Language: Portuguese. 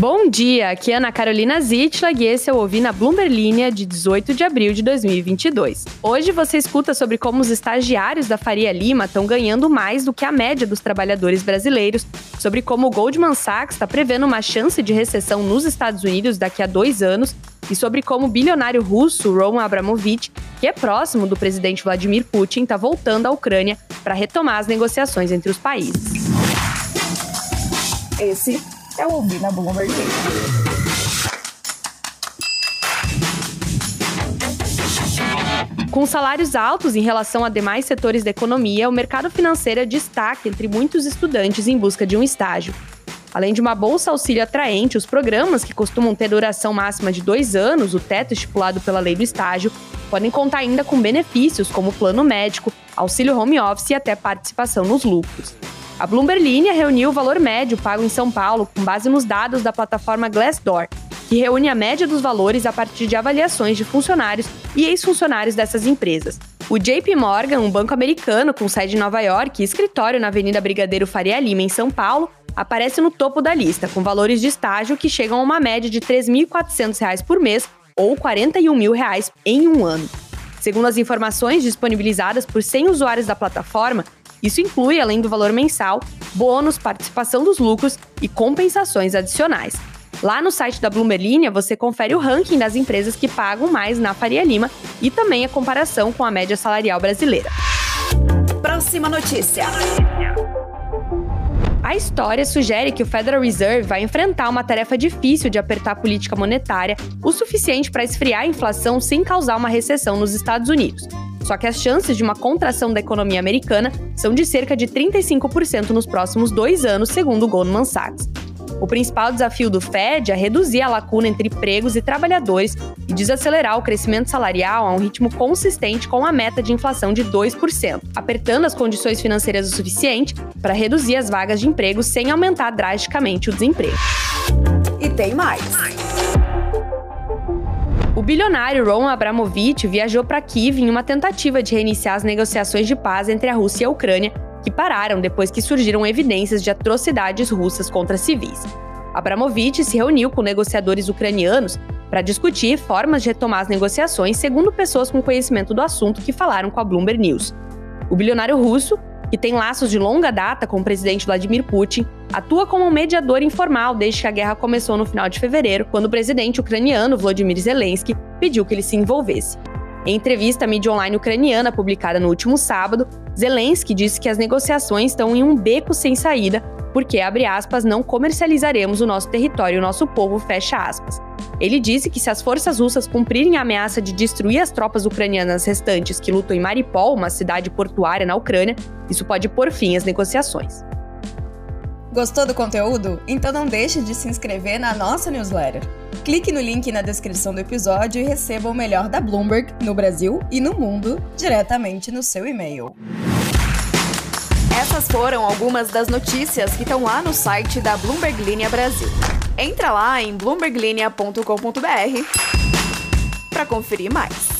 Bom dia, aqui é Ana Carolina Zitlag e esse é o Ouvi na Bloomberg Linha de 18 de abril de 2022. Hoje você escuta sobre como os estagiários da Faria Lima estão ganhando mais do que a média dos trabalhadores brasileiros, sobre como o Goldman Sachs está prevendo uma chance de recessão nos Estados Unidos daqui a dois anos e sobre como o bilionário russo Roman Abramovich, que é próximo do presidente Vladimir Putin, está voltando à Ucrânia para retomar as negociações entre os países. Esse é o Ouvir na Bloomberg. Com salários altos em relação a demais setores da economia, o mercado financeiro é destaque entre muitos estudantes em busca de um estágio. Além de uma bolsa auxílio atraente, os programas, que costumam ter duração máxima de dois anos, o teto estipulado pela lei do estágio, podem contar ainda com benefícios como plano médico, auxílio home office e até participação nos lucros. A Bloomberg Linha reuniu o valor médio pago em São Paulo com base nos dados da plataforma Glassdoor, que reúne a média dos valores a partir de avaliações de funcionários e ex-funcionários dessas empresas. O JP Morgan, um banco americano com sede em Nova York e escritório na Avenida Brigadeiro Faria Lima, em São Paulo, aparece no topo da lista, com valores de estágio que chegam a uma média de R$ 3.400 por mês ou 41 mil reais em um ano. Segundo as informações disponibilizadas por 100 usuários da plataforma, isso inclui, além do valor mensal, bônus, participação dos lucros e compensações adicionais. Lá no site da Bloomberg Linha, você confere o ranking das empresas que pagam mais na Faria Lima e também a comparação com a média salarial brasileira. Próxima notícia. A história sugere que o Federal Reserve vai enfrentar uma tarefa difícil de apertar a política monetária o suficiente para esfriar a inflação sem causar uma recessão nos Estados Unidos. Só que as chances de uma contração da economia americana são de cerca de 35% nos próximos dois anos, segundo o Goldman Sachs. O principal desafio do Fed é reduzir a lacuna entre empregos e trabalhadores e desacelerar o crescimento salarial a um ritmo consistente com a meta de inflação de 2%, apertando as condições financeiras o suficiente para reduzir as vagas de emprego sem aumentar drasticamente o desemprego. E tem mais. O bilionário Roman Abramovich viajou para Kiev em uma tentativa de reiniciar as negociações de paz entre a Rússia e a Ucrânia, que pararam depois que surgiram evidências de atrocidades russas contra civis. Abramovich se reuniu com negociadores ucranianos para discutir formas de retomar as negociações, segundo pessoas com conhecimento do assunto que falaram com a Bloomberg News. O bilionário russo que tem laços de longa data com o presidente Vladimir Putin, atua como um mediador informal desde que a guerra começou no final de fevereiro, quando o presidente ucraniano Volodymyr Zelensky pediu que ele se envolvesse. Em entrevista à mídia online ucraniana publicada no último sábado, Zelensky disse que as negociações estão em um beco sem saída, porque, abre aspas, não comercializaremos o nosso território e o nosso povo, fecha aspas. Ele disse que se as forças russas cumprirem a ameaça de destruir as tropas ucranianas restantes que lutam em Mariupol, uma cidade portuária na Ucrânia, isso pode pôr fim às negociações. Gostou do conteúdo? Então não deixe de se inscrever na nossa newsletter. Clique no link na descrição do episódio e receba o melhor da Bloomberg no Brasil e no mundo diretamente no seu e-mail. Essas foram algumas das notícias que estão lá no site da Bloomberg Linha Brasil. Entra lá em bloomberglinea.com.br para conferir mais.